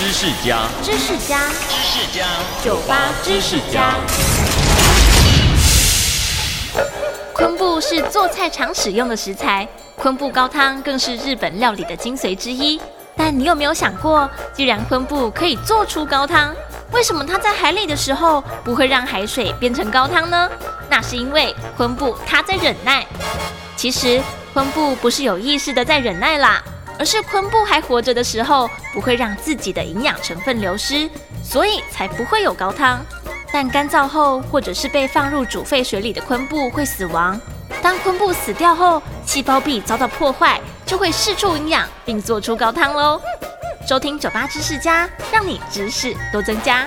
知识家，知识家，知识家，酒吧知识家。昆布是做菜常使用的食材，昆布高汤更是日本料理的精髓之一。但你有没有想过，既然昆布可以做出高汤，为什么它在海里的时候不会让海水变成高汤呢？那是因为昆布它在忍耐。其实昆布不是有意识的在忍耐啦，而是昆布还活着的时候不会让自己的营养成分流失，所以才不会有高汤。但干燥后或者是被放入煮沸水里的昆布会死亡。当昆布死掉后，细胞壁遭到破坏，就会释出营养，并做出高汤喽。收听酒吧知识家，让你知识多增加。